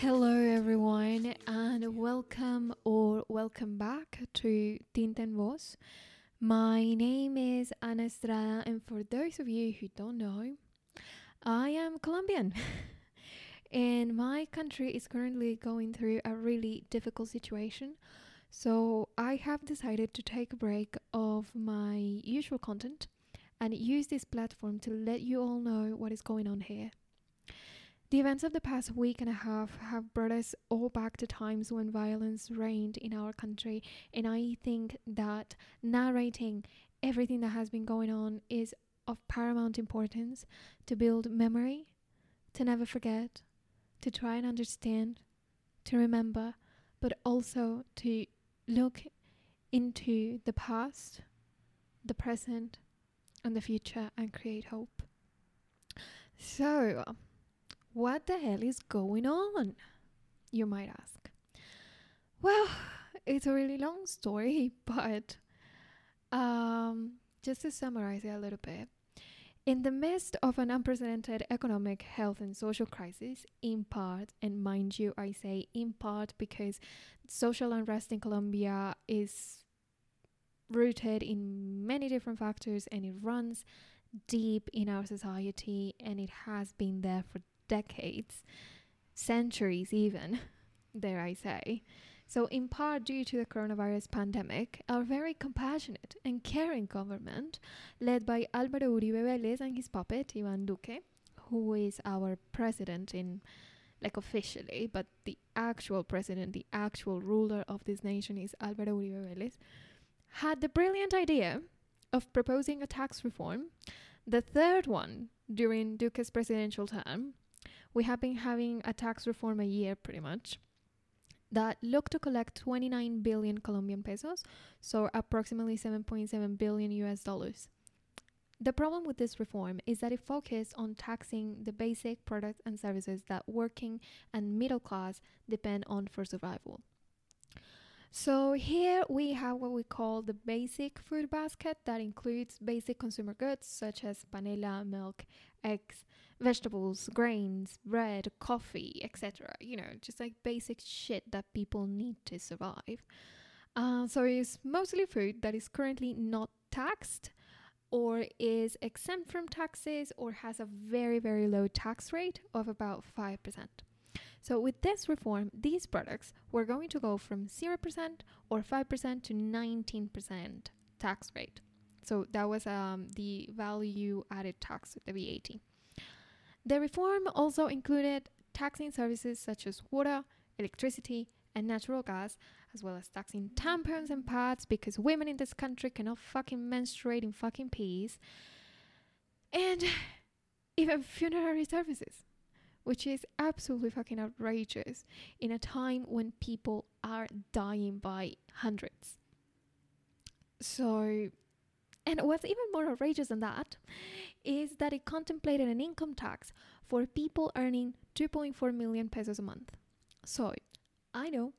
Hello, everyone, and welcome or welcome back to Tinta en Voz. My name is Ana Estrada, and for those of you who don't know, I am Colombian. and my country is currently going through a really difficult situation. So I have decided to take a break of my usual content and use this platform to let you all know what is going on here. The events of the past week and a half have brought us all back to times when violence reigned in our country, and I think that narrating everything that has been going on is of paramount importance to build memory, to never forget, to try and understand, to remember, but also to look into the past, the present, and the future and create hope. So, what the hell is going on? You might ask. Well, it's a really long story, but um, just to summarize it a little bit. In the midst of an unprecedented economic, health, and social crisis, in part, and mind you, I say in part because social unrest in Colombia is rooted in many different factors and it runs deep in our society and it has been there for decades, centuries even, dare I say. So, in part due to the coronavirus pandemic, our very compassionate and caring government, led by Álvaro Uribe Vélez and his puppet, Ivan Duque, who is our president in like officially, but the actual president, the actual ruler of this nation is Álvaro Uribe Vélez, had the brilliant idea of proposing a tax reform, the third one during Duque's presidential term, we have been having a tax reform a year pretty much that look to collect 29 billion Colombian pesos, so approximately 7.7 billion US dollars. The problem with this reform is that it focused on taxing the basic products and services that working and middle class depend on for survival. So here we have what we call the basic food basket that includes basic consumer goods such as panela, milk, eggs, vegetables, grains, bread, coffee, etc. You know, just like basic shit that people need to survive. Uh, so it's mostly food that is currently not taxed or is exempt from taxes or has a very, very low tax rate of about 5%. So with this reform, these products were going to go from 0% or 5% to 19% tax rate. So that was um, the value added tax, the VAT. The reform also included taxing services such as water, electricity, and natural gas, as well as taxing tampons and pads because women in this country cannot fucking menstruate in fucking peace, and even funerary services which is absolutely fucking outrageous in a time when people are dying by hundreds. So, and what's even more outrageous than that is that it contemplated an income tax for people earning 2.4 million pesos a month. So, I know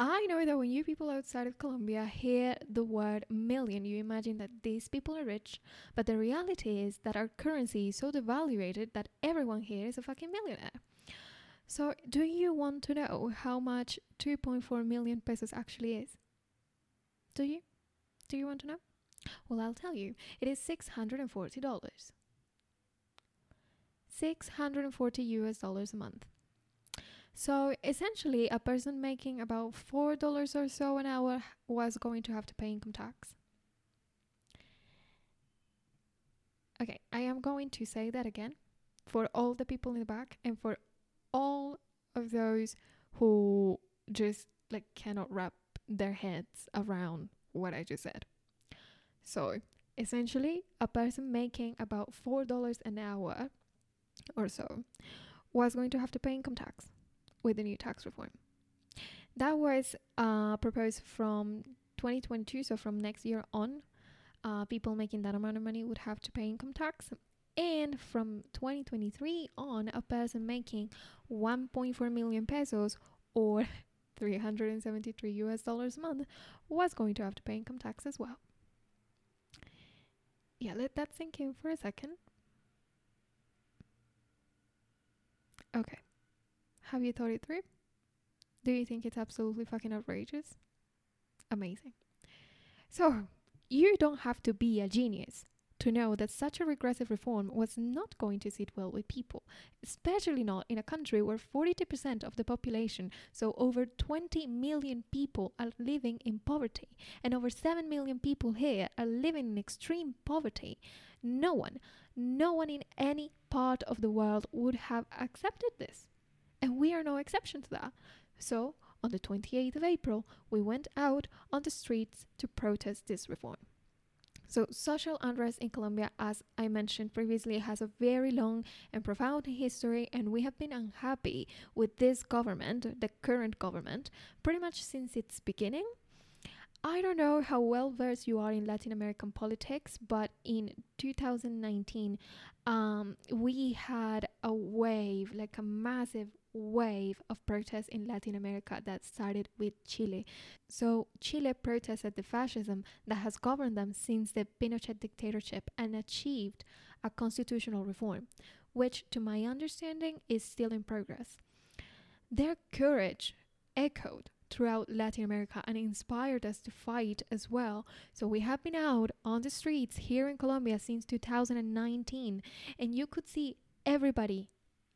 I know that when you people outside of Colombia hear the word million, you imagine that these people are rich, but the reality is that our currency is so devaluated that everyone here is a fucking millionaire. So, do you want to know how much 2.4 million pesos actually is? Do you? Do you want to know? Well, I'll tell you. It is $640. 640 US dollars a month. So essentially, a person making about $4 or so an hour was going to have to pay income tax. Okay, I am going to say that again for all the people in the back and for all of those who just like cannot wrap their heads around what I just said. So, essentially, a person making about $4 an hour or so was going to have to pay income tax with the new tax reform. That was uh, proposed from 2022, so from next year on, uh, people making that amount of money would have to pay income tax. And from 2023 on, a person making 1.4 million pesos or 373 US dollars a month was going to have to pay income tax as well. Yeah, let that sink in for a second. Okay. Have you thought it through? Do you think it's absolutely fucking outrageous? Amazing. So, you don't have to be a genius to know that such a regressive reform was not going to sit well with people, especially not in a country where 42% of the population, so over 20 million people, are living in poverty, and over 7 million people here are living in extreme poverty. No one, no one in any part of the world would have accepted this. And we are no exception to that. So, on the 28th of April, we went out on the streets to protest this reform. So, social unrest in Colombia, as I mentioned previously, has a very long and profound history, and we have been unhappy with this government, the current government, pretty much since its beginning. I don't know how well versed you are in Latin American politics, but in 2019, um, we had a wave, like a massive wave of protests in Latin America that started with Chile. So, Chile protested the fascism that has governed them since the Pinochet dictatorship and achieved a constitutional reform, which, to my understanding, is still in progress. Their courage echoed throughout Latin America and inspired us to fight as well. So we have been out on the streets here in Colombia since 2019 and you could see everybody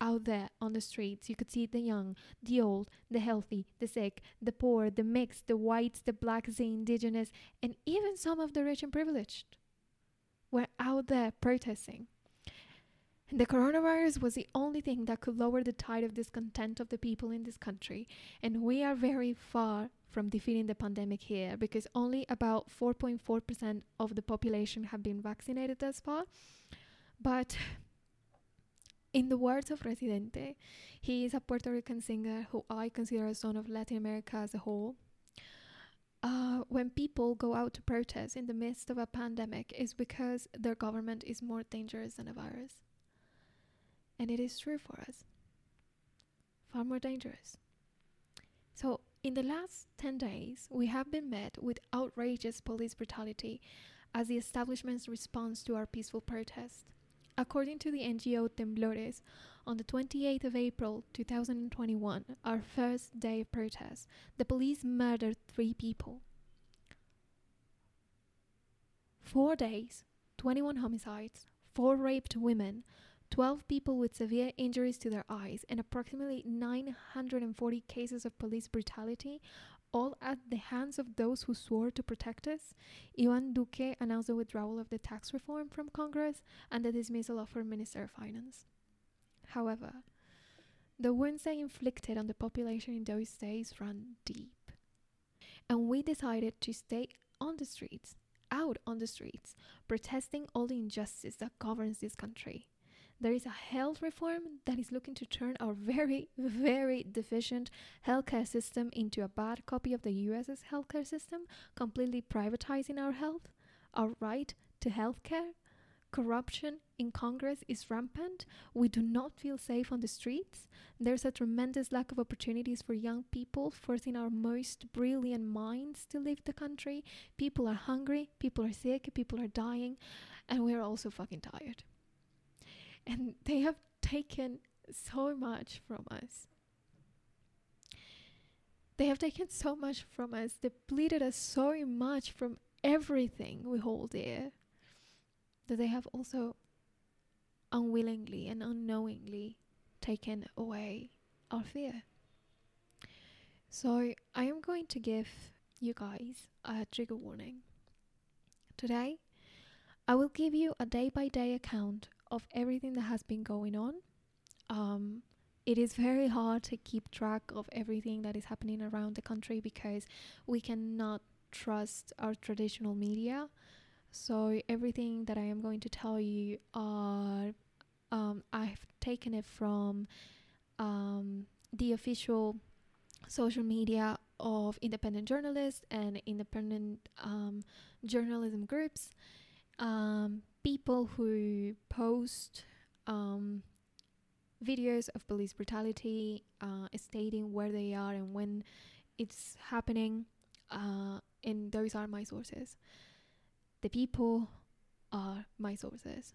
out there on the streets. You could see the young, the old, the healthy, the sick, the poor, the mixed, the whites, the blacks, the indigenous, and even some of the rich and privileged were out there protesting. And the coronavirus was the only thing that could lower the tide of discontent of the people in this country. And we are very far from defeating the pandemic here because only about 4.4% of the population have been vaccinated thus far. But in the words of Residente, he is a Puerto Rican singer who I consider a son of Latin America as a whole. Uh, when people go out to protest in the midst of a pandemic, is because their government is more dangerous than a virus. And it is true for us. Far more dangerous. So, in the last 10 days, we have been met with outrageous police brutality as the establishment's response to our peaceful protest. According to the NGO Temblores, on the 28th of April 2021, our first day of protest, the police murdered three people. Four days, 21 homicides, four raped women, 12 people with severe injuries to their eyes, and approximately 940 cases of police brutality all at the hands of those who swore to protect us, Ivan Duque announced the withdrawal of the tax reform from Congress and the dismissal of her Minister of Finance. However, the wounds they inflicted on the population in those days ran deep. And we decided to stay on the streets, out on the streets, protesting all the injustice that governs this country there is a health reform that is looking to turn our very, very deficient healthcare system into a bad copy of the US's healthcare system, completely privatizing our health, our right to healthcare. Corruption in Congress is rampant. We do not feel safe on the streets. There's a tremendous lack of opportunities for young people, forcing our most brilliant minds to leave the country. People are hungry, people are sick, people are dying, and we're also fucking tired and they have taken so much from us. They have taken so much from us, depleted us so much from everything we hold dear, that they have also unwillingly and unknowingly taken away our fear. So, I am going to give you guys a trigger warning. Today, I will give you a day by day account of everything that has been going on. Um, it is very hard to keep track of everything that is happening around the country because we cannot trust our traditional media. So everything that I am going to tell you are um, I've taken it from um, the official social media of independent journalists and independent um, journalism groups um, people who post um, videos of police brutality, uh, stating where they are and when it's happening, uh, and those are my sources. The people are my sources.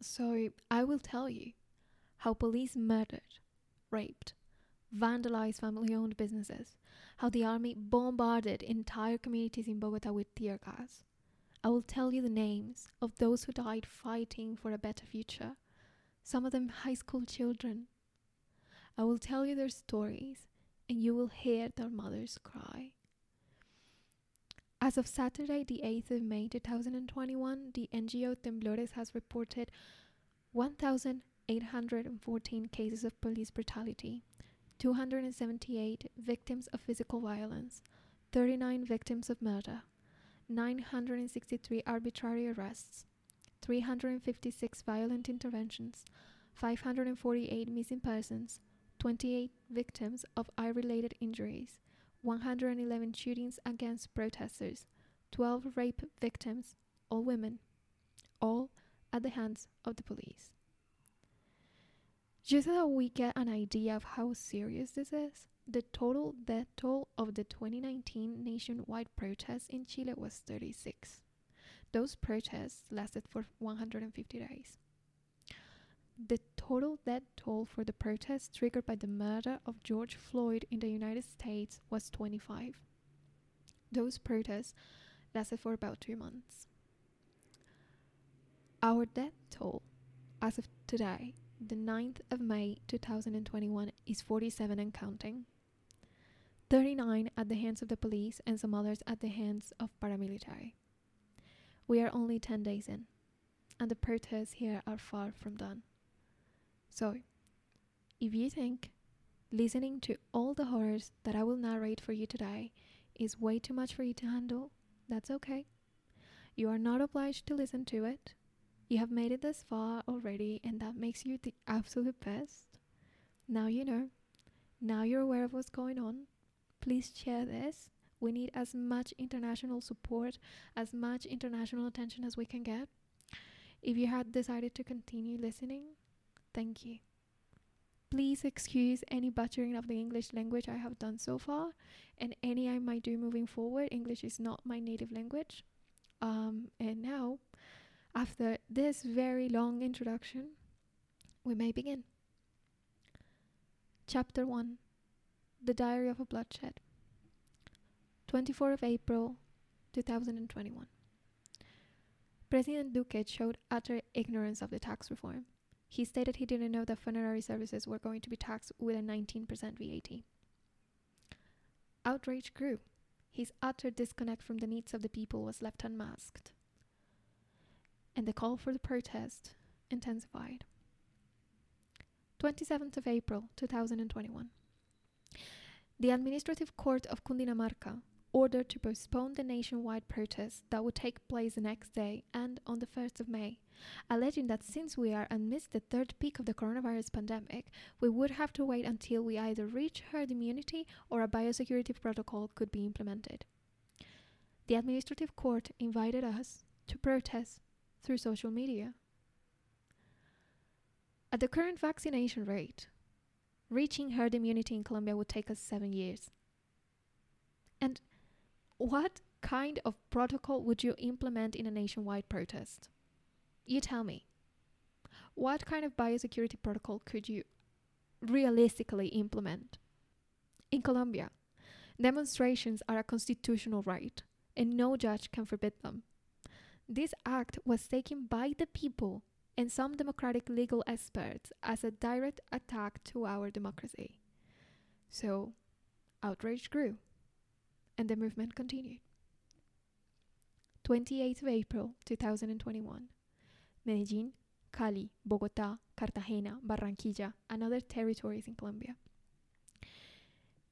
So I will tell you how police murdered, raped, vandalized family owned businesses, how the army bombarded entire communities in Bogota with tear gas. I will tell you the names of those who died fighting for a better future, some of them high school children. I will tell you their stories, and you will hear their mothers cry. As of Saturday, the 8th of May 2021, the NGO Temblores has reported 1,814 cases of police brutality, 278 victims of physical violence, 39 victims of murder, 963 arbitrary arrests, 356 violent interventions, 548 missing persons, 28 victims of eye related injuries, 111 shootings against protesters, 12 rape victims, all women, all at the hands of the police. Just so that we get an idea of how serious this is, the total death toll of the 2019 nationwide protests in Chile was 36. Those protests lasted for 150 days. The total death toll for the protests triggered by the murder of George Floyd in the United States was 25. Those protests lasted for about two months. Our death toll, as of today, the 9th of May 2021, is 47 and counting. 39 at the hands of the police and some others at the hands of paramilitary. We are only 10 days in, and the protests here are far from done. So, if you think listening to all the horrors that I will narrate for you today is way too much for you to handle, that's okay. You are not obliged to listen to it. You have made it this far already, and that makes you the absolute best. Now you know. Now you're aware of what's going on. Please share this. We need as much international support, as much international attention as we can get. If you had decided to continue listening, thank you. Please excuse any butchering of the English language I have done so far and any I might do moving forward. English is not my native language. Um, and now, after this very long introduction, we may begin. Chapter 1 the Diary of a Bloodshed. 24th of April 2021. President Duque showed utter ignorance of the tax reform. He stated he didn't know that funerary services were going to be taxed with a 19% VAT. Outrage grew. His utter disconnect from the needs of the people was left unmasked. And the call for the protest intensified. 27th of April 2021. The Administrative Court of Cundinamarca ordered to postpone the nationwide protest that would take place the next day and on the 1st of May, alleging that since we are amidst the third peak of the coronavirus pandemic, we would have to wait until we either reach herd immunity or a biosecurity protocol could be implemented. The Administrative Court invited us to protest through social media. At the current vaccination rate, reaching herd immunity in Colombia would take us seven years. And what kind of protocol would you implement in a nationwide protest? You tell me. What kind of biosecurity protocol could you realistically implement? In Colombia, demonstrations are a constitutional right, and no judge can forbid them. This act was taken by the people and some democratic legal experts as a direct attack to our democracy. So, outrage grew, and the movement continued. 28th of April 2021, Medellin, Cali, Bogota, Cartagena, Barranquilla, and other territories in Colombia.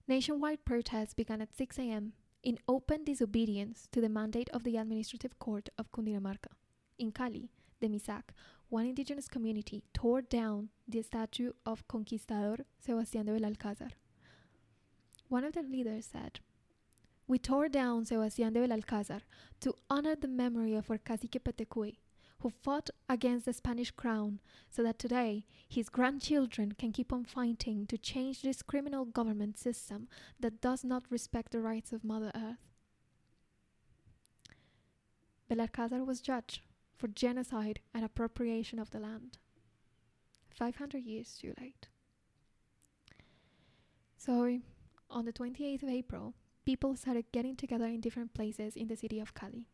Nationwide protests began at 6 a.m. in open disobedience to the mandate of the Administrative Court of Cundinamarca. In Cali, the Misak one indigenous community tore down the statue of Conquistador Sebastián de Belalcázar. One of their leaders said, We tore down Sebastián de Belalcázar to honor the memory of our cacique Petecuy, who fought against the Spanish crown so that today his grandchildren can keep on fighting to change this criminal government system that does not respect the rights of Mother Earth. Belalcázar was judged for genocide and appropriation of the land. 500 years too late. So, on the 28th of April, people started getting together in different places in the city of Cali,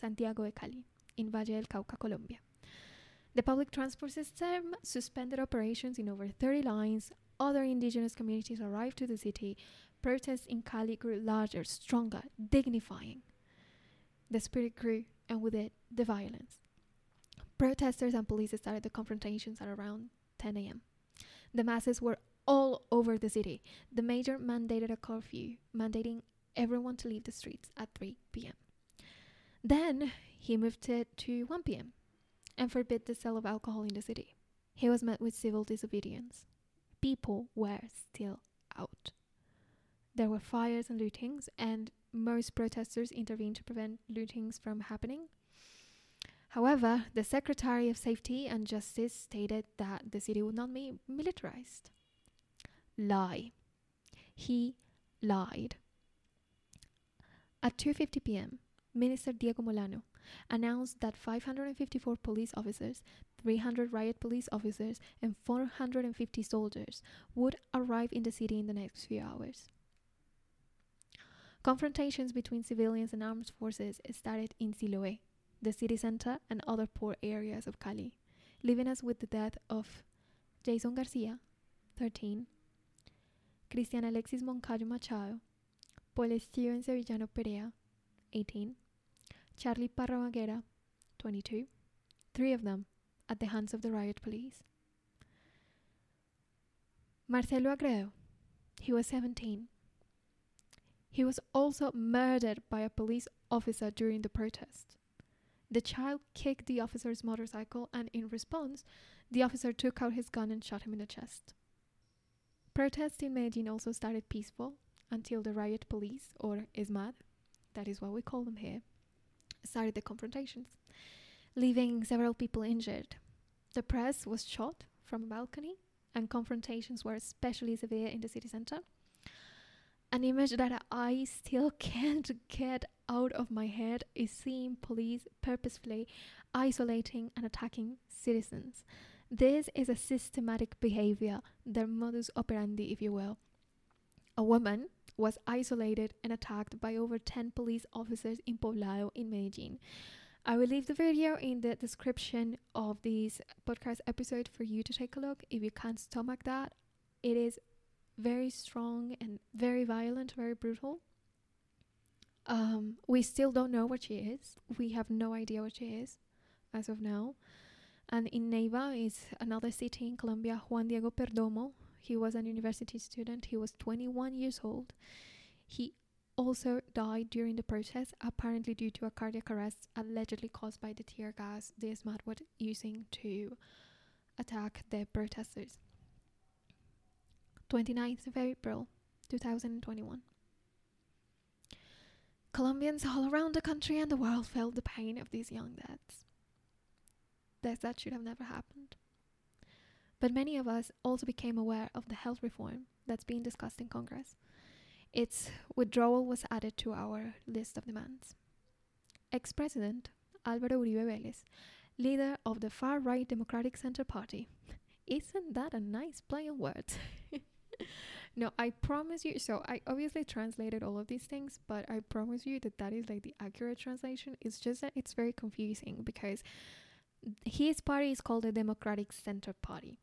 Santiago de Cali, in Valle del Cauca, Colombia. The public transport system suspended operations in over 30 lines. Other indigenous communities arrived to the city. Protests in Cali grew larger, stronger, dignifying. The spirit grew, and with it, the violence. Protesters and police started the confrontations at around 10 a.m. The masses were all over the city. The mayor mandated a curfew, mandating everyone to leave the streets at 3 p.m. Then he moved it to 1 p.m. and forbid the sale of alcohol in the city. He was met with civil disobedience. People were still out. There were fires and lootings, and most protesters intervened to prevent lootings from happening. However, the Secretary of Safety and Justice stated that the city would not be militarized. Lie. He lied. At 2:50 p.m., Minister Diego Molano announced that 554 police officers, 300 riot police officers, and 450 soldiers would arrive in the city in the next few hours. Confrontations between civilians and armed forces started in Siloé, the city center, and other poor areas of Cali, leaving us with the death of Jason Garcia, 13, Cristian Alexis Moncayo Machado, Paul Steven Sevillano Perea, 18, Charlie Parra Maguera, 22, three of them at the hands of the riot police. Marcelo Agredo, he was 17. He was also murdered by a police officer during the protest. The child kicked the officer's motorcycle, and in response, the officer took out his gun and shot him in the chest. Protests in Medellin also started peaceful until the riot police, or ESMAD, that is what we call them here, started the confrontations, leaving several people injured. The press was shot from a balcony, and confrontations were especially severe in the city center. An image that I still can't get out of my head is seeing police purposefully isolating and attacking citizens. This is a systematic behavior, their modus operandi, if you will. A woman was isolated and attacked by over 10 police officers in Poblado in Medellin. I will leave the video in the description of this podcast episode for you to take a look if you can't stomach that. It is very strong and very violent, very brutal. Um, we still don't know what she is. We have no idea what she is as of now. And in Neiva is another city in Colombia, Juan Diego Perdomo. He was an university student. He was 21 years old. He also died during the protest, apparently due to a cardiac arrest allegedly caused by the tear gas the ESMAD was using to attack the protesters. 29th of April 2021. Colombians all around the country and the world felt the pain of these young deaths. Deaths that should have never happened. But many of us also became aware of the health reform that's being discussed in Congress. Its withdrawal was added to our list of demands. Ex President Álvaro Uribe Vélez, leader of the far right Democratic Center Party. Isn't that a nice play on words? no, I promise you. So I obviously translated all of these things, but I promise you that that is like the accurate translation. It's just that it's very confusing because his party is called the Democratic Center Party,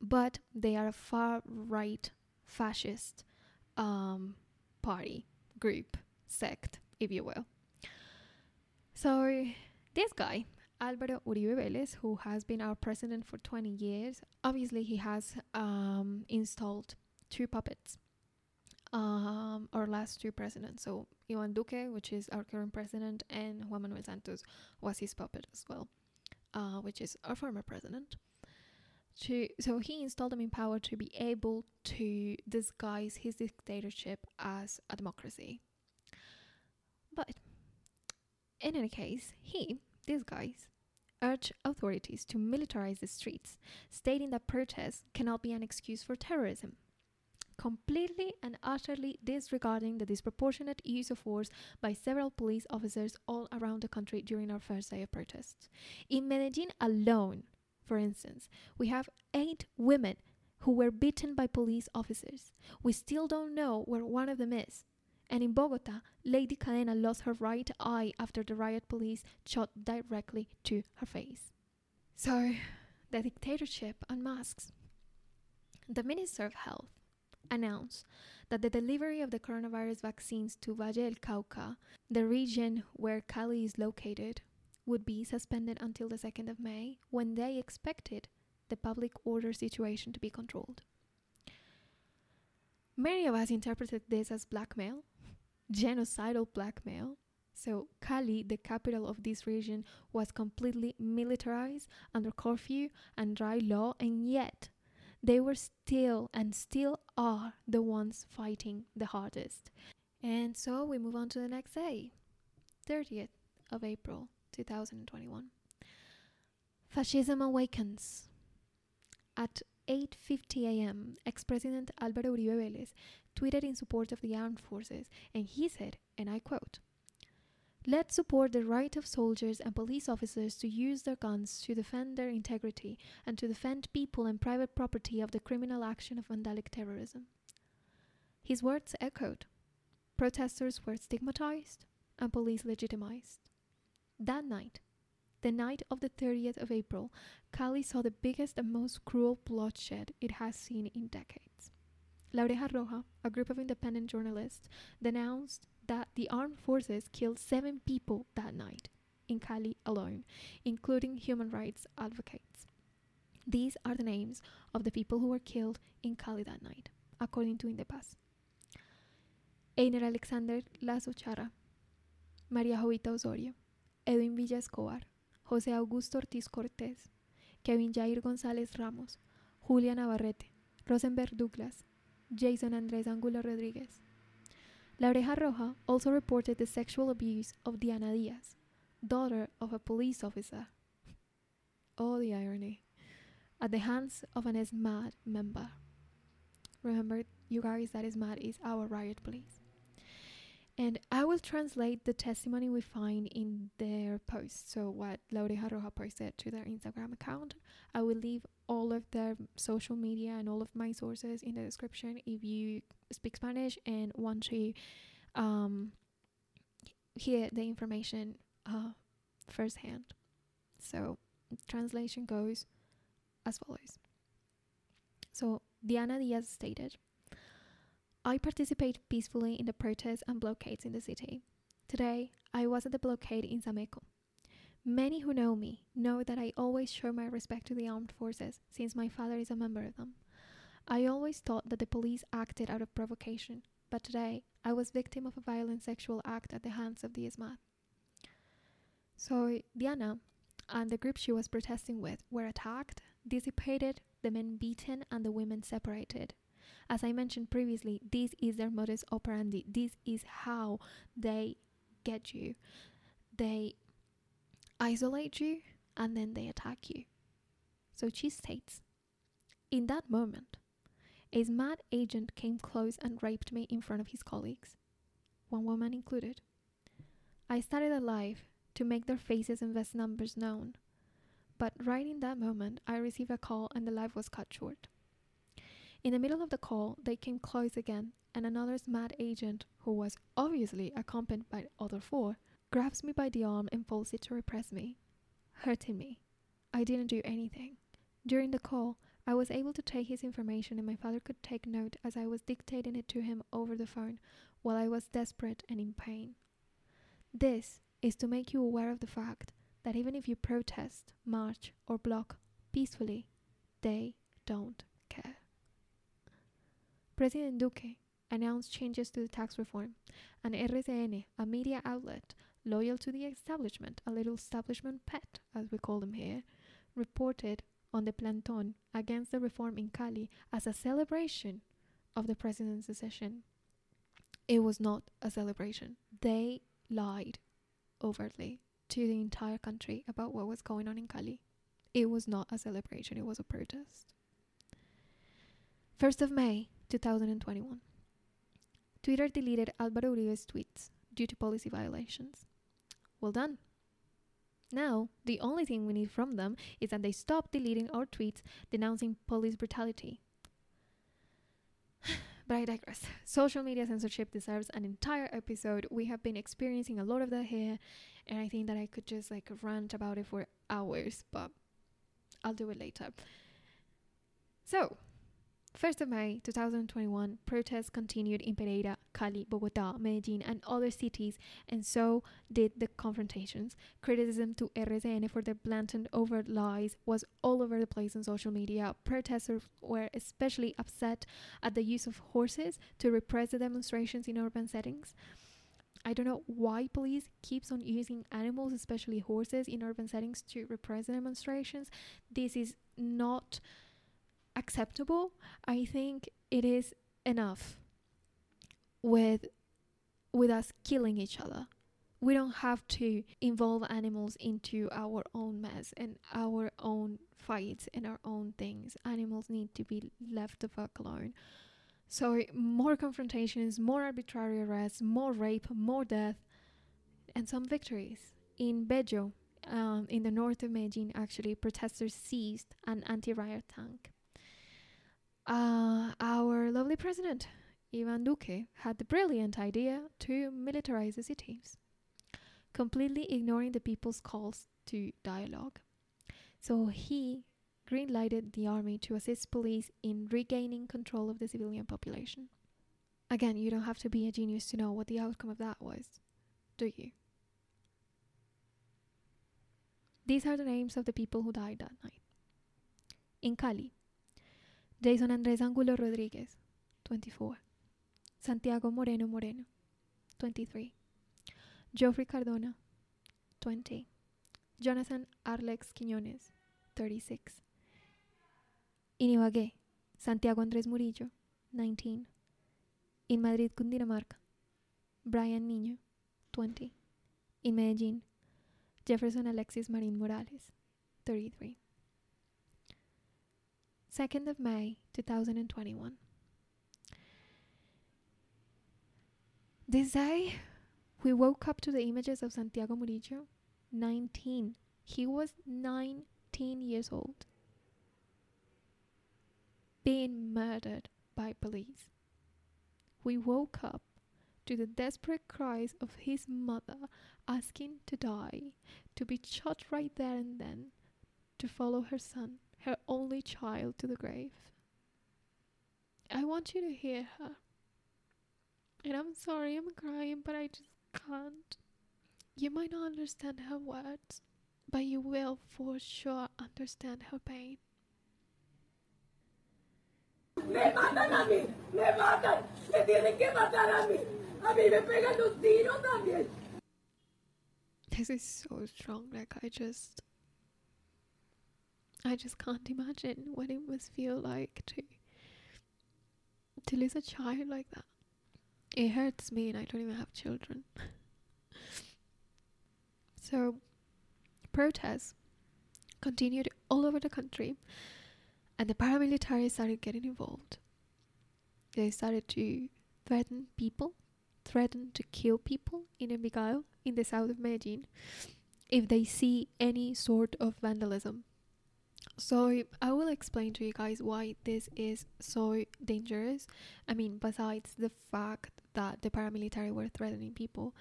but they are a far right fascist um, party, group, sect, if you will. So this guy, Álvaro Uribe Vélez, who has been our president for 20 years, obviously he has um, installed two puppets. Um, our last two presidents. So Iván Duque, which is our current president, and Juan Manuel Santos was his puppet as well, uh, which is our former president. To, so he installed them in power to be able to disguise his dictatorship as a democracy. But in any case, he, these guys, urged authorities to militarize the streets, stating that protests cannot be an excuse for terrorism completely and utterly disregarding the disproportionate use of force by several police officers all around the country during our first day of protests. In Medellin alone, for instance, we have eight women who were beaten by police officers. We still don't know where one of them is. And in Bogota, Lady Cadena lost her right eye after the riot police shot directly to her face. So, the dictatorship unmasks. The Minister of Health announced that the delivery of the coronavirus vaccines to Valle del Cauca, the region where Cali is located, would be suspended until the 2nd of May when they expected the public order situation to be controlled. Many of us interpreted this as blackmail, genocidal blackmail. So, Cali, the capital of this region, was completely militarized under curfew and dry law, and yet they were still and still are the ones fighting the hardest. And so we move on to the next day, 30th of April 2021. Fascism awakens. At 8:50 a.m., ex-president Álvaro Uribe Vélez tweeted in support of the armed forces, and he said, and I quote, Let's support the right of soldiers and police officers to use their guns to defend their integrity and to defend people and private property of the criminal action of vandalic terrorism. His words echoed. Protesters were stigmatized and police legitimized. That night, the night of the 30th of April, Cali saw the biggest and most cruel bloodshed it has seen in decades. La Oreja Roja, a group of independent journalists, denounced that the armed forces killed seven people that night in Cali alone, including human rights advocates. These are the names of the people who were killed in Cali that night, according to Indepaz. Einer Alexander Lazo Chara, María Jovita Osorio, Edwin Villa Escobar, José Augusto Ortiz Cortés, Kevin Jair González Ramos, Julia Navarrete, Rosenberg Douglas, Jason Andrés Angulo Rodríguez. La Oreja Roja also reported the sexual abuse of Diana Diaz, daughter of a police officer. Oh, the irony. At the hands of an ESMAD member. Remember, you guys, that ESMAD is our riot police. And I will translate the testimony we find in their post. So, what La Oreja Roja posted to their Instagram account. I will leave all of their social media and all of my sources in the description if you speak Spanish and want to um, hear the information uh, firsthand. So, translation goes as follows. So, Diana Diaz stated, I participate peacefully in the protests and blockades in the city. Today, I was at the blockade in Sameco. Many who know me know that I always show my respect to the armed forces since my father is a member of them. I always thought that the police acted out of provocation, but today I was victim of a violent sexual act at the hands of the ESMAD. So Diana and the group she was protesting with were attacked, dissipated, the men beaten, and the women separated. As I mentioned previously, this is their modus operandi. This is how they get you. They isolate you and then they attack you. So she states In that moment, a mad agent came close and raped me in front of his colleagues, one woman included. I started a live to make their faces and vest numbers known, but right in that moment, I received a call and the live was cut short. In the middle of the call, they came close again, and another mad agent, who was obviously accompanied by the other four, grabs me by the arm and pulls it to repress me, hurting me. I didn't do anything. During the call, I was able to take his information, and my father could take note as I was dictating it to him over the phone while I was desperate and in pain. This is to make you aware of the fact that even if you protest, march, or block peacefully, they don't. President Duque announced changes to the tax reform, and RCN, a media outlet loyal to the establishment, a little establishment pet, as we call them here, reported on the planton against the reform in Cali as a celebration of the president's decision. It was not a celebration. They lied overtly to the entire country about what was going on in Cali. It was not a celebration, it was a protest. 1st of May 2021. Twitter deleted Álvaro Uribe's tweets due to policy violations. Well done. Now, the only thing we need from them is that they stop deleting our tweets denouncing police brutality. But I digress. Social media censorship deserves an entire episode. We have been experiencing a lot of that here, and I think that I could just like rant about it for hours, but I'll do it later. So, 1st of May 2021, protests continued in Pereira, Cali, Bogota, Medellin, and other cities, and so did the confrontations. Criticism to RCN for their blatant overt lies was all over the place on social media. Protesters were especially upset at the use of horses to repress the demonstrations in urban settings. I don't know why police keeps on using animals, especially horses, in urban settings to repress the demonstrations. This is not acceptable. I think it is enough with with us killing each other. We don't have to involve animals into our own mess and our own fights and our own things. Animals need to be left the fuck alone. So more confrontations, more arbitrary arrests, more rape, more death, and some victories. In Bello, um, in the north of Medellin, actually, protesters seized an anti-riot tank. Uh, our lovely president, Ivan Duque, had the brilliant idea to militarize the cities, completely ignoring the people's calls to dialogue. So he greenlighted the army to assist police in regaining control of the civilian population. Again, you don't have to be a genius to know what the outcome of that was, do you? These are the names of the people who died that night. In Cali, Jason Andres Angulo Rodriguez, 24. Santiago Moreno Moreno, 23. Geoffrey Cardona, 20. Jonathan Arlex Quiñones, 36. In Ibagué, Santiago Andrés Murillo, 19. In Madrid, Cundinamarca, Brian Niño, 20. In Medellín, Jefferson Alexis Marin Morales, 33. 2nd of May 2021. This day, we woke up to the images of Santiago Murillo, 19. He was 19 years old, being murdered by police. We woke up to the desperate cries of his mother asking to die, to be shot right there and then, to follow her son her only child to the grave. I want you to hear her. And I'm sorry I'm crying, but I just can't. You might not understand her words, but you will for sure understand her pain. Me matan a mí, me matan, me tienen que matar a mí. A mí me pegan los tiros también. This is so strong, like I just I just can't imagine what it must feel like to to lose a child like that. It hurts me and I don't even have children. so protests continued all over the country and the paramilitary started getting involved. They started to threaten people, threaten to kill people in Envigado, in the south of Medellin, if they see any sort of vandalism so I will explain to you guys why this is so dangerous. I mean, besides the fact that the paramilitary were threatening people,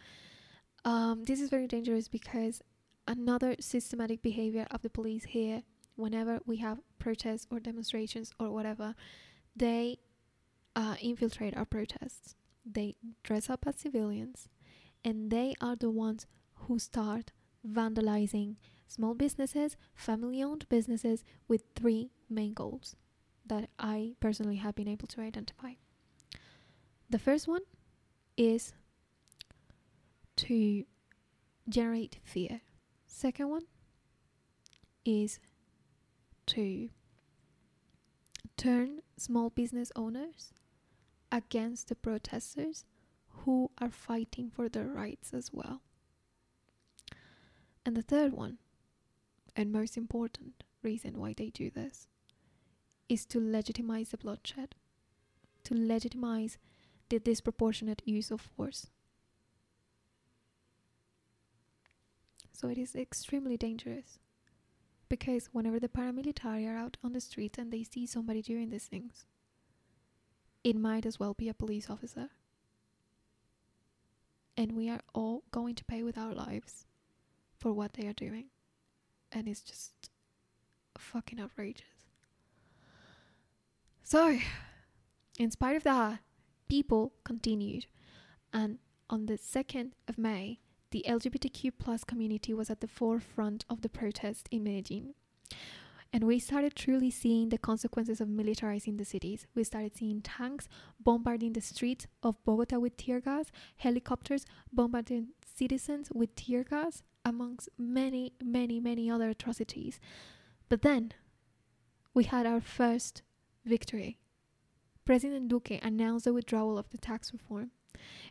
um, this is very dangerous because another systematic behavior of the police here, whenever we have protests or demonstrations or whatever, they uh, infiltrate our protests. They dress up as civilians, and they are the ones who start vandalizing small businesses, family owned businesses with three main goals that I personally have been able to identify. The first one is to generate fear. Second one is to turn small business owners against the protesters who are fighting for their rights as well. And the third one and most important reason why they do this is to legitimize the bloodshed, to legitimize the disproportionate use of force. So it is extremely dangerous because whenever the paramilitary are out on the streets and they see somebody doing these things, it might as well be a police officer. And we are all going to pay with our lives for what they are doing. And it's just fucking outrageous. So, in spite of that, people continued. And on the 2nd of May, the LGBTQ plus community was at the forefront of the protest in Medellin. And we started truly seeing the consequences of militarizing the cities. We started seeing tanks bombarding the streets of Bogota with tear gas, helicopters bombarding citizens with tear gas, amongst many, many, many other atrocities. But then we had our first victory. President Duque announced the withdrawal of the tax reform.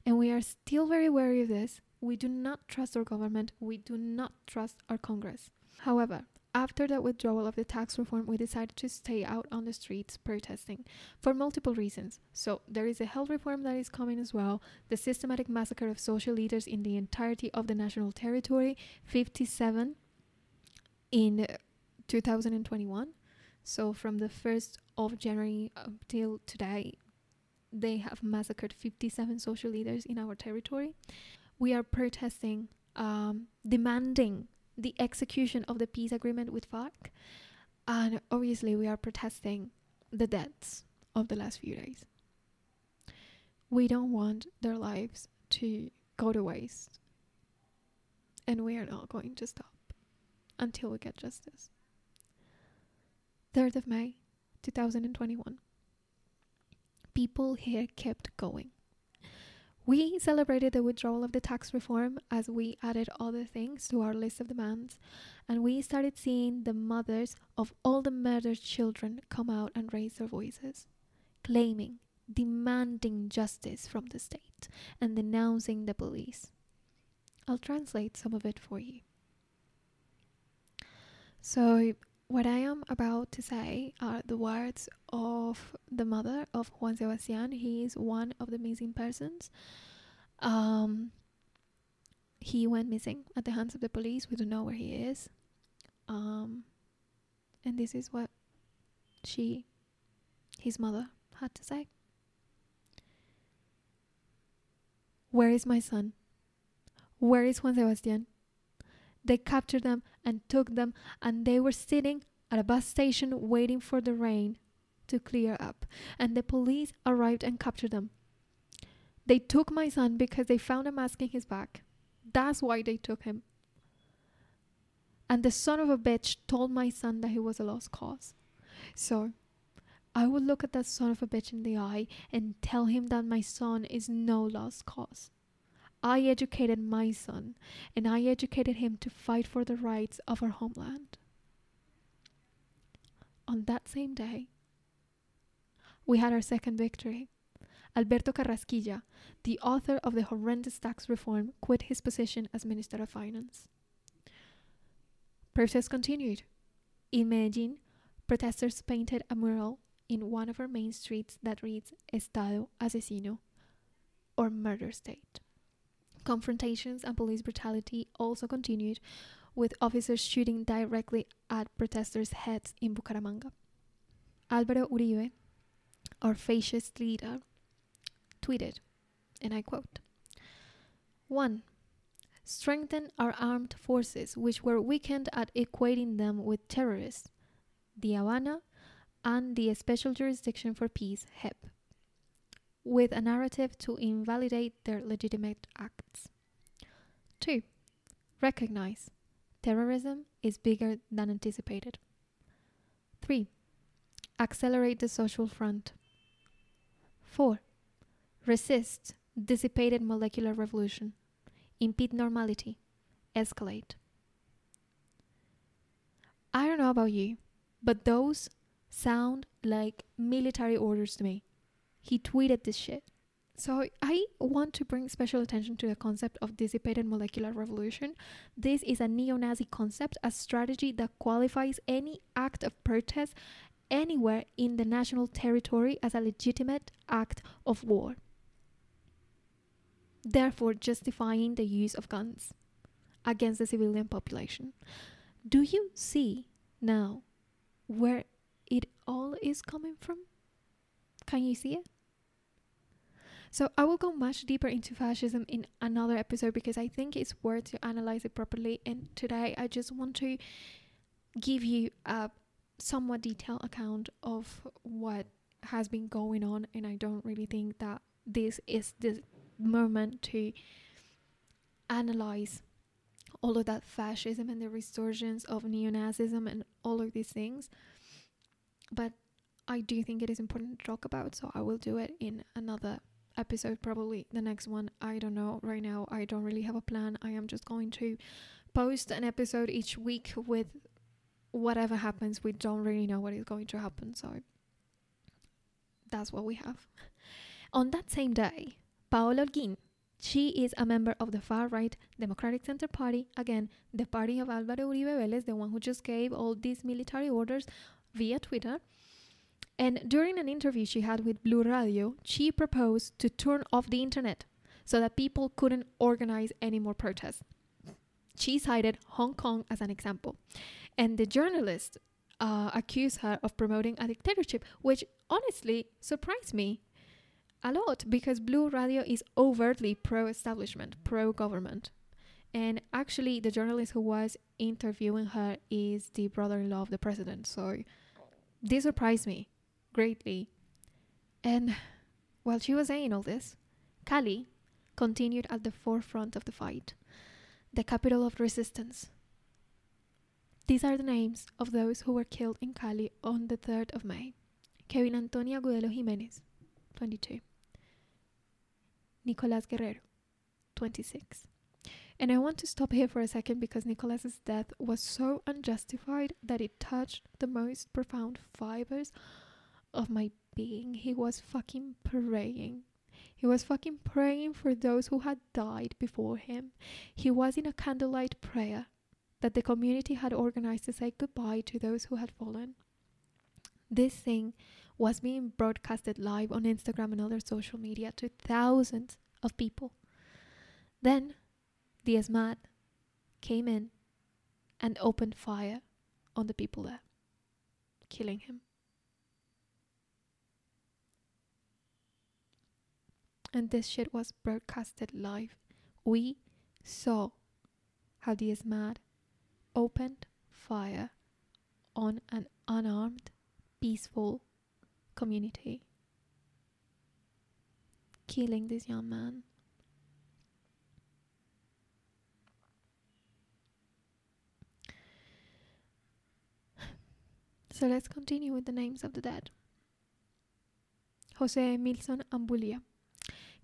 And we are still very wary of this. We do not trust our government. We do not trust our Congress. However, after the withdrawal of the tax reform, we decided to stay out on the streets protesting for multiple reasons. So, there is a health reform that is coming as well, the systematic massacre of social leaders in the entirety of the national territory, 57 in 2021. So, from the 1st of January until today, they have massacred 57 social leaders in our territory. We are protesting, um, demanding the execution of the peace agreement with FARC. And obviously, we are protesting the deaths of the last few days. We don't want their lives to go to waste. And we are not going to stop until we get justice. 3rd of May 2021. People here kept going. We celebrated the withdrawal of the tax reform as we added other things to our list of demands, and we started seeing the mothers of all the murdered children come out and raise their voices, claiming, demanding justice from the state, and denouncing the police. I'll translate some of it for you. So, what I am about to say are the words of the mother of Juan Sebastian. He is one of the missing persons. Um, he went missing at the hands of the police. We don't know where he is. Um, and this is what she, his mother, had to say. Where is my son? Where is Juan Sebastian? They captured them and took them, and they were sitting at a bus station waiting for the rain to clear up. And the police arrived and captured them. They took my son because they found a mask in his back. That's why they took him. And the son of a bitch told my son that he was a lost cause. So I would look at that son of a bitch in the eye and tell him that my son is no lost cause. I educated my son, and I educated him to fight for the rights of our homeland. On that same day, we had our second victory. Alberto Carrasquilla, the author of the horrendous tax reform, quit his position as Minister of Finance. Protests continued. In Medellin, protesters painted a mural in one of our main streets that reads Estado Asesino, or Murder State. Confrontations and police brutality also continued, with officers shooting directly at protesters' heads in Bucaramanga. Álvaro Uribe, our fascist leader, tweeted, and I quote 1. Strengthen our armed forces, which were weakened at equating them with terrorists, the Habana, and the Special Jurisdiction for Peace, JEP with a narrative to invalidate their legitimate acts. 2. Recognize terrorism is bigger than anticipated. 3. Accelerate the social front. 4. Resist dissipated molecular revolution. Impede normality. Escalate. I don't know about you, but those sound like military orders to me. He tweeted this shit. So I want to bring special attention to the concept of dissipated molecular revolution. This is a neo-Nazi concept, a strategy that qualifies any act of protest anywhere in the national territory as a legitimate act of war. Therefore justifying the use of guns against the civilian population. Do you see now where it all is coming from? Can you see it? So I will go much deeper into fascism in another episode because I think it's worth to analyze it properly. And today I just want to give you a somewhat detailed account of what has been going on. And I don't really think that this is the moment to analyze all of that fascism and the resurgence of neo-Nazism and all of these things. But I do think it is important to talk about, so I will do it in another episode, probably the next one. I don't know. Right now, I don't really have a plan. I am just going to post an episode each week with whatever happens. We don't really know what is going to happen, so that's what we have. On that same day, Paola Holguín, she is a member of the far right Democratic Center Party, again, the party of Álvaro Uribe Vélez, the one who just gave all these military orders via Twitter. And during an interview she had with Blu Radio, she proposed to turn off the internet so that people couldn't organize any more protests. She cited Hong Kong as an example. And the journalist uh, accused her of promoting a dictatorship, which honestly surprised me a lot because Blu Radio is overtly pro establishment, pro government. And actually, the journalist who was interviewing her is the brother in law of the president. So this surprised me greatly. And while she was saying all this, Cali continued at the forefront of the fight, the capital of resistance. These are the names of those who were killed in Cali on the 3rd of May. Kevin Antonio Agudelo Jimenez, 22. Nicolas Guerrero, 26. And I want to stop here for a second because Nicolas's death was so unjustified that it touched the most profound fibers of my being. He was fucking praying. He was fucking praying for those who had died before him. He was in a candlelight prayer that the community had organized to say goodbye to those who had fallen. This thing was being broadcasted live on Instagram and other social media to thousands of people. Then the ESMAD came in and opened fire on the people there, killing him. And this shit was broadcasted live. We saw how the ESMAD opened fire on an unarmed, peaceful community, killing this young man. So let's continue with the names of the dead. Jose Milson Ambulia,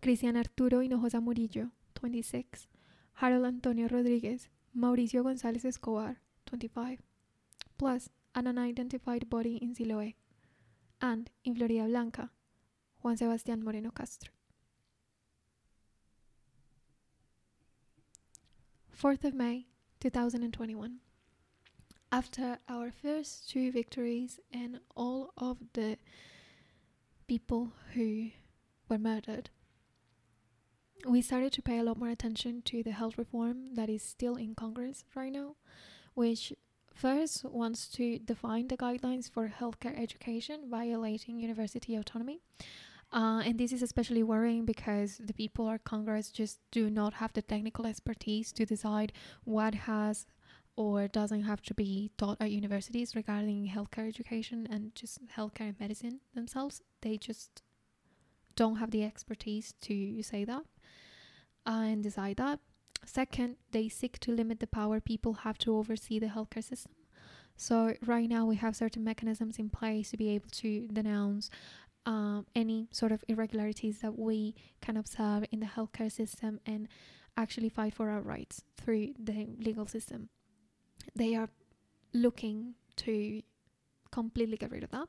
Cristian Arturo Hinojosa Murillo, 26, Harold Antonio Rodriguez, Mauricio González Escobar, 25, plus an unidentified body in Siloé, and in Floridablanca, Juan Sebastián Moreno Castro. 4th of May 2021. After our first two victories and all of the people who were murdered, we started to pay a lot more attention to the health reform that is still in Congress right now, which first wants to define the guidelines for healthcare education, violating university autonomy. Uh, and this is especially worrying because the people at Congress just do not have the technical expertise to decide what has or doesn't have to be taught at universities regarding healthcare education and just healthcare and medicine themselves. They just don't have the expertise to say that and decide that. Second, they seek to limit the power people have to oversee the healthcare system. So, right now, we have certain mechanisms in place to be able to denounce um, any sort of irregularities that we can observe in the healthcare system and actually fight for our rights through the legal system. They are looking to completely get rid of that.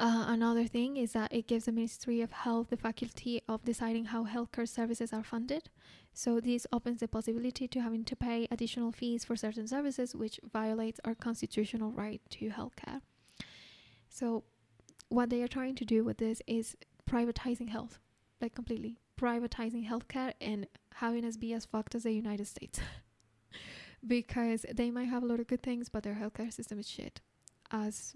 Uh, another thing is that it gives the Ministry of Health the faculty of deciding how healthcare services are funded. So this opens the possibility to having to pay additional fees for certain services, which violates our constitutional right to healthcare. So what they are trying to do with this is privatizing health, like completely privatizing healthcare and having us be as fucked as the United States. because they might have a lot of good things, but their healthcare system is shit, as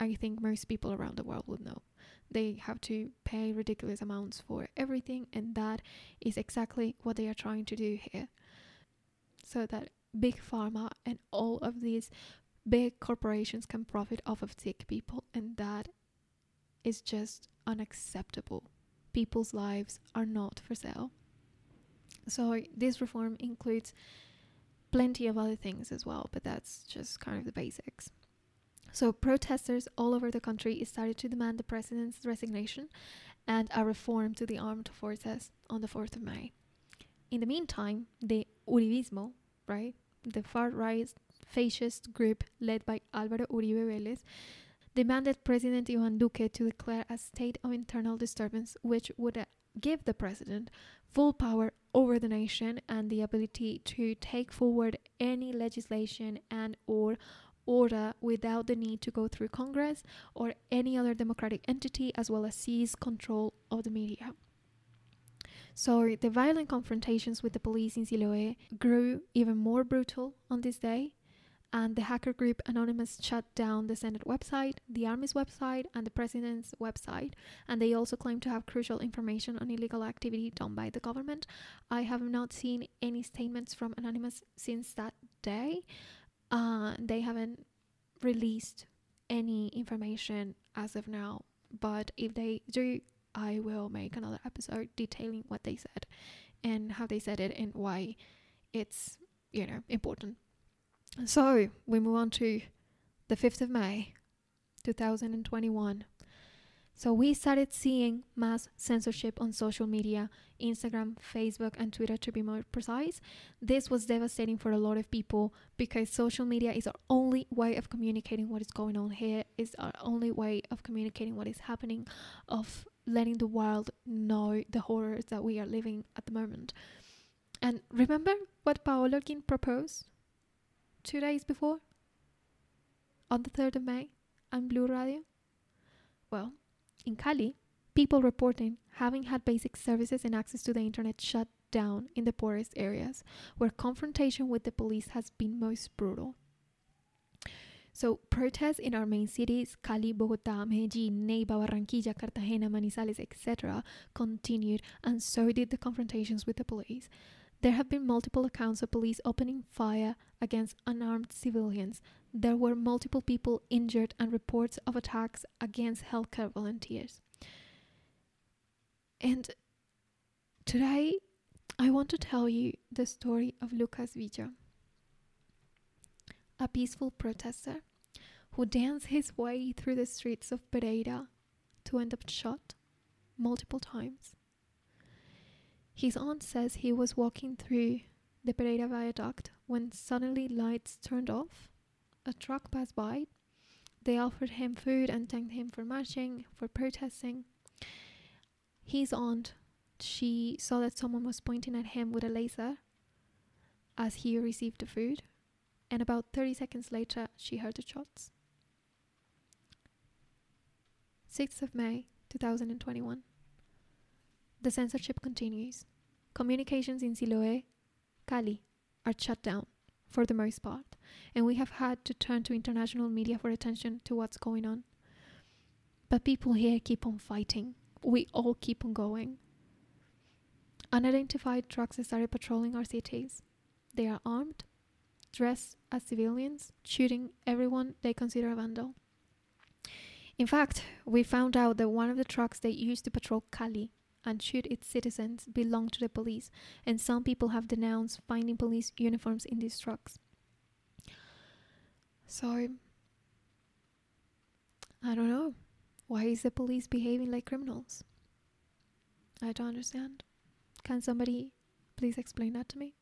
I think most people around the world would know. they have to pay ridiculous amounts for everything, and that is exactly what they are trying to do here. So that big pharma and all of these big corporations can profit off of sick people, and that is just unacceptable. People's lives are not for sale. So, this reform includes plenty of other things as well, but that's just kind of the basics. So, protesters all over the country started to demand the president's resignation and a reform to the armed forces on the 4th of May. In the meantime, the Uribismo, right, the far right fascist group led by Álvaro Uribe Vélez, demanded President Iván Duque to declare a state of internal disturbance, which would uh, give the president full power over the nation and the ability to take forward any legislation and or order without the need to go through Congress or any other democratic entity as well as seize control of the media. So the violent confrontations with the police in Siloé grew even more brutal on this day and the hacker group Anonymous shut down the Senate website, the Army's website, and the President's website. And they also claim to have crucial information on illegal activity done by the government. I have not seen any statements from Anonymous since that day. Uh, they haven't released any information as of now, but if they do, I will make another episode detailing what they said and how they said it and why it's, you know, important. So we move on to the 5th of May, 2021. So we started seeing mass censorship on social media, Instagram, Facebook, and Twitter to be more precise. This was devastating for a lot of people because social media is our only way of communicating what is going on here, is our only way of communicating what is happening, of letting the world know the horrors that we are living at the moment. And remember what Paola Holguín proposed two days before? On the 3rd of May on Blu Radio? Well, in Cali, people reporting having had basic services and access to the internet shut down in the poorest areas, where confrontation with the police has been most brutal. So, protests in our main cities, Cali, Bogota, Medellin, Neiva, Barranquilla, Cartagena, Manizales, etc., continued, and so did the confrontations with the police. There have been multiple accounts of police opening fire against unarmed civilians. There were multiple people injured and reports of attacks against healthcare volunteers. And today, I want to tell you the story of Lucas Villa a peaceful protester who danced his way through the streets of Pereira to end up shot multiple times. His aunt says he was walking through the Pereira viaduct when suddenly lights turned off. A truck passed by. They offered him food and thanked him for marching, for protesting. His aunt, she saw that someone was pointing at him with a laser as he received the food and about 30 seconds later, she heard the shots. 6th of May 2021. The censorship continues. Communications in Siloé, Cali, are shut down for the most part, and we have had to turn to international media for attention to what's going on. But people here keep on fighting. We all keep on going. Unidentified trucks started patrolling our cities. They are armed dressed as civilians, shooting everyone they consider a vandal. In fact, we found out that one of the trucks they used to patrol Cali and shoot its citizens belong to the police, and some people have denounced finding police uniforms in these trucks. So, I don't know. Why is the police behaving like criminals? I don't understand. Can somebody please explain that to me?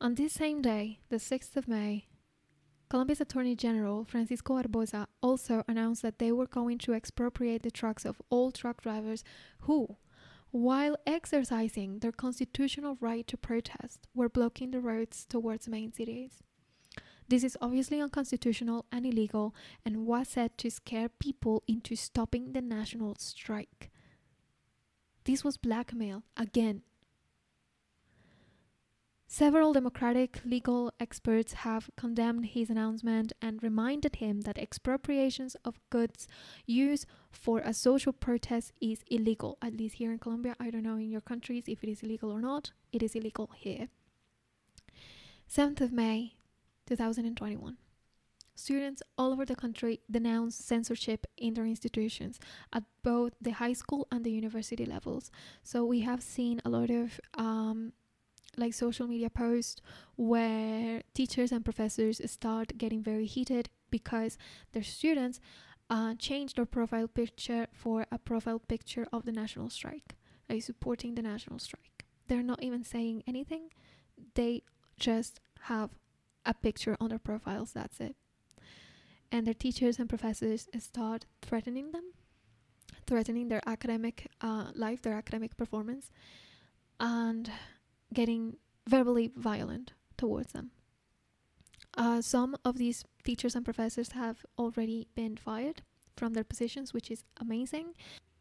On this same day, the 6th of May, Colombia's Attorney General Francisco Barbosa also announced that they were going to expropriate the trucks of all truck drivers who, while exercising their constitutional right to protest, were blocking the roads towards main cities. This is obviously unconstitutional and illegal and was said to scare people into stopping the national strike. This was blackmail again Several democratic legal experts have condemned his announcement and reminded him that expropriations of goods used for a social protest is illegal. At least here in Colombia, I don't know in your countries if it is illegal or not. It is illegal here. 7th of May 2021. Students all over the country denounce censorship in their institutions at both the high school and the university levels. So we have seen a lot of um, like social media posts where teachers and professors start getting very heated because their students uh, change their profile picture for a profile picture of the national strike, like supporting the national strike. They're not even saying anything, they just have a picture on their profiles, that's it. And their teachers and professors start threatening them, threatening their academic uh, life, their academic performance, and getting verbally violent towards them. Uh, some of these teachers and professors have already been fired from their positions, which is amazing.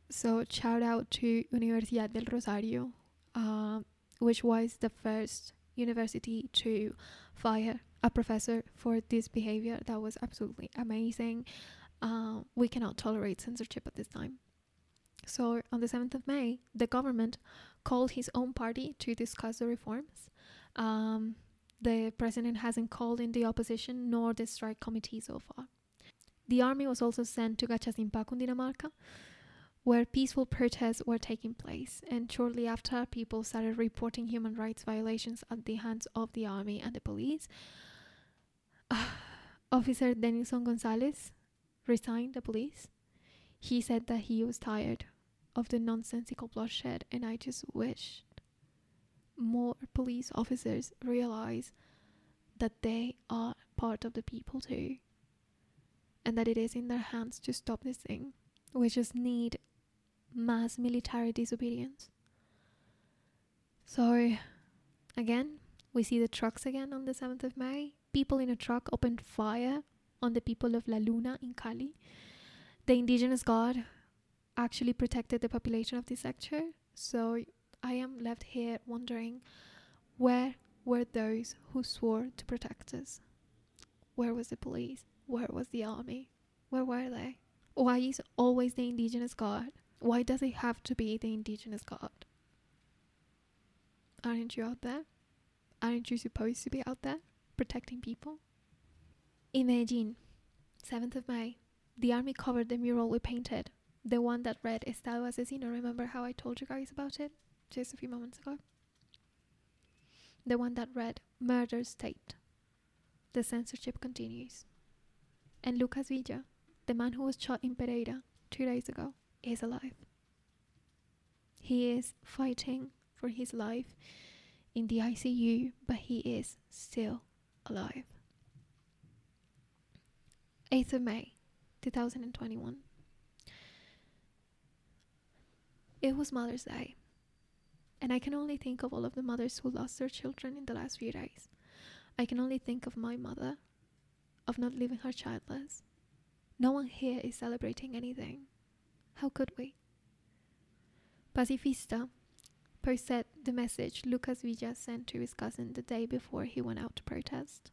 So, shout out to Universidad del Rosario, uh, which was the first university to fire a professor for this behavior. That was absolutely amazing. Uh, we cannot tolerate censorship at this time. So, on the 7th of May, the government called his own party to discuss the reforms. Um, the president hasn't called in the opposition nor the strike committee so far. The army was also sent to Gachancipá, Cundinamarca, where peaceful protests were taking place, and shortly after, people started reporting human rights violations at the hands of the army and the police. Officer Denison Gonzalez resigned the police. He said that he was tired of the nonsensical bloodshed, and I just wished more police officers realize that they are part of the people too, and that it is in their hands to stop this thing. We just need mass military disobedience. So, again, we see the trucks again on the 7th of May. People in a truck opened fire on the people of La Luna in Cali. The indigenous guard actually protected the population of this sector. So I am left here wondering where were those who swore to protect us? Where was the police? Where was the army? Where were they? Why is always the indigenous guard? Why does it have to be the indigenous guard? Aren't you out there? Aren't you supposed to be out there protecting people? In Medellin, 7th of May, the army covered the mural we painted the one that read Estado Asesino. Remember how I told you guys about it just a few moments ago? The one that read Murder State. The censorship continues. And Lucas Villa, the man who was shot in Pereira two days ago, is alive. He is fighting for his life in the ICU, but he is still alive. 8th of May 2021. It was Mother's Day, and I can only think of all of the mothers who lost their children in the last few days. I can only think of my mother, of not leaving her childless. No one here is celebrating anything. How could we? Pacifista posted the message Lucas Villa sent to his cousin the day before he went out to protest.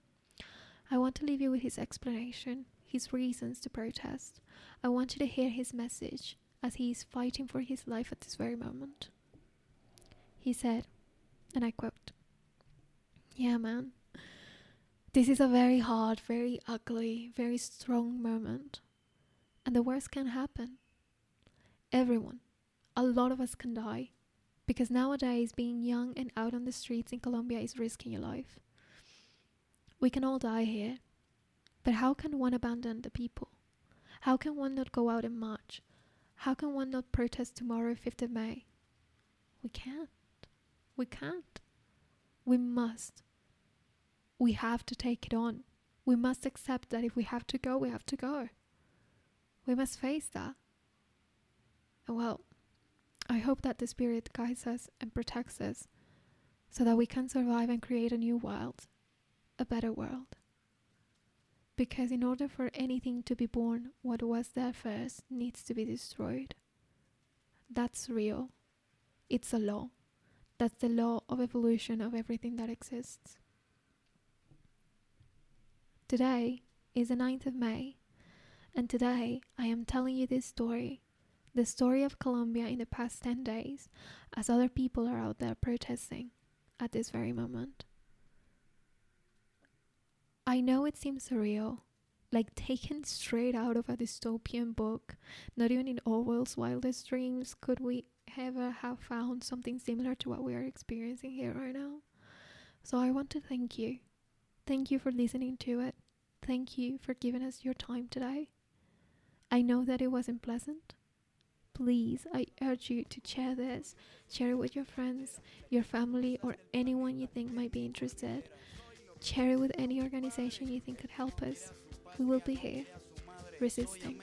I want to leave you with his explanation, his reasons to protest. I want you to hear his message as he is fighting for his life at this very moment. He said, and I quote, Yeah, man, this is a very hard, very ugly, very strong moment, and the worst can happen. Everyone, a lot of us can die, because nowadays being young and out on the streets in Colombia is risking your life. We can all die here, but how can one abandon the people? How can one not go out and march? How can one not protest tomorrow, 5th of May? We can't. We can't. We must. We have to take it on. We must accept that if we have to go, we have to go. We must face that. And well, I hope that the Spirit guides us and protects us so that we can survive and create a new world, a better world. Because in order for anything to be born, what was there first needs to be destroyed. That's real. It's a law. That's the law of evolution of everything that exists. Today is the 9th of May, and today I am telling you this story the story of Colombia in the past 10 days, as other people are out there protesting at this very moment. I know it seems surreal, like taken straight out of a dystopian book. Not even in Orwell's wildest dreams could we ever have found something similar to what we are experiencing here right now. So I want to thank you. Thank you for listening to it. Thank you for giving us your time today. I know that it wasn't pleasant. Please, I urge you to share this. Share it with your friends, your family, or anyone you think might be interested. Share it with any organization you think could help us. We will be here. Resisting.